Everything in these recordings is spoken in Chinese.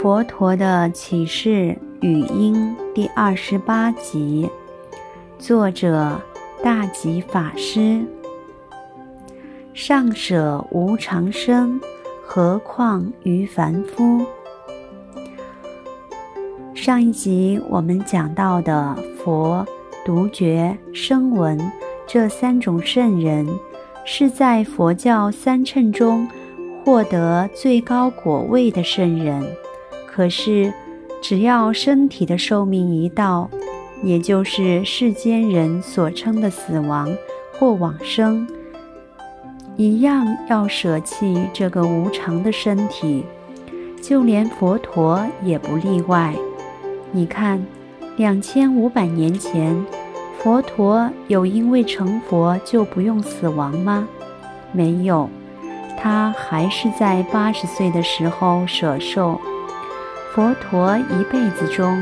佛陀的启示语音第二十八集，作者大吉法师。上舍无常生，何况于凡夫？上一集我们讲到的佛、独觉、声闻这三种圣人，是在佛教三乘中获得最高果位的圣人。可是，只要身体的寿命一到，也就是世间人所称的死亡或往生，一样要舍弃这个无常的身体，就连佛陀也不例外。你看，两千五百年前，佛陀有因为成佛就不用死亡吗？没有，他还是在八十岁的时候舍寿。佛陀一辈子中，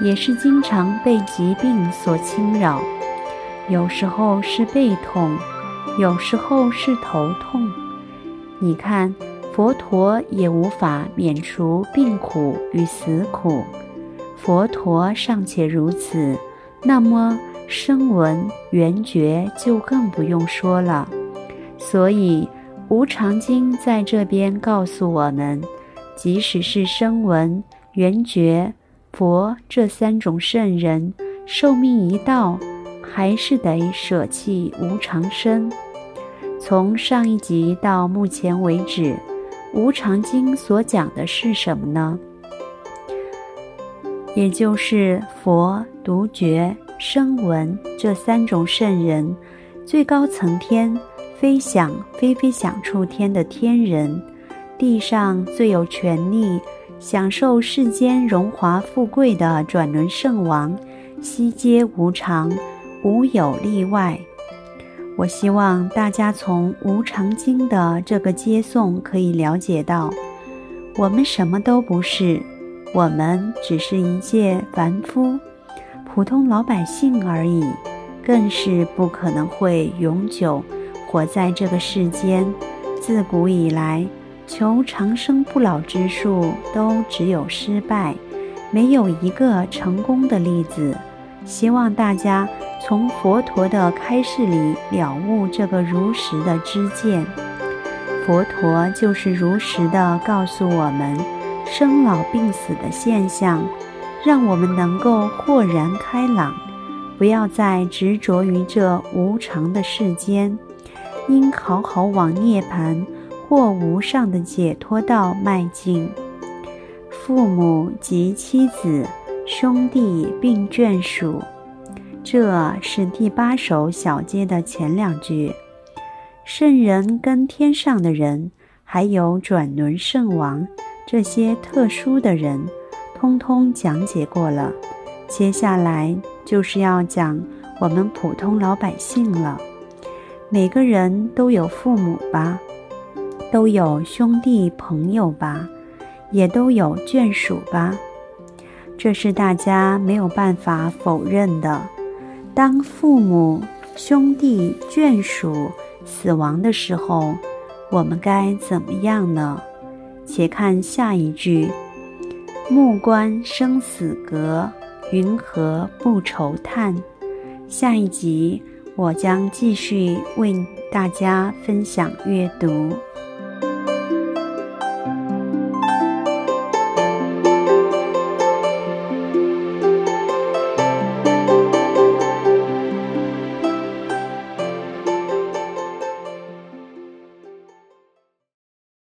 也是经常被疾病所侵扰，有时候是背痛，有时候是头痛。你看，佛陀也无法免除病苦与死苦。佛陀尚且如此，那么声闻缘觉就更不用说了。所以，《无常经》在这边告诉我们。即使是声闻、缘觉、佛这三种圣人，寿命一到，还是得舍弃无常身。从上一集到目前为止，《无常经》所讲的是什么呢？也就是佛、独觉、声闻这三种圣人，最高层天、非想非非想处天的天人。地上最有权力享受世间荣华富贵的转轮圣王，悉皆无常，无有例外。我希望大家从《无常经》的这个接送可以了解到，我们什么都不是，我们只是一介凡夫、普通老百姓而已，更是不可能会永久活在这个世间。自古以来，求长生不老之术都只有失败，没有一个成功的例子。希望大家从佛陀的开示里了悟这个如实的知见。佛陀就是如实的告诉我们生老病死的现象，让我们能够豁然开朗，不要再执着于这无常的世间，应好好往涅槃。或无上的解脱道迈进。父母及妻子、兄弟并眷属，这是第八首小节的前两句。圣人跟天上的人，还有转轮圣王这些特殊的人，通通讲解过了。接下来就是要讲我们普通老百姓了。每个人都有父母吧？都有兄弟朋友吧，也都有眷属吧，这是大家没有办法否认的。当父母、兄弟、眷属死亡的时候，我们该怎么样呢？且看下一句：“目观生死隔，云何不愁叹？”下一集我将继续为大家分享阅读。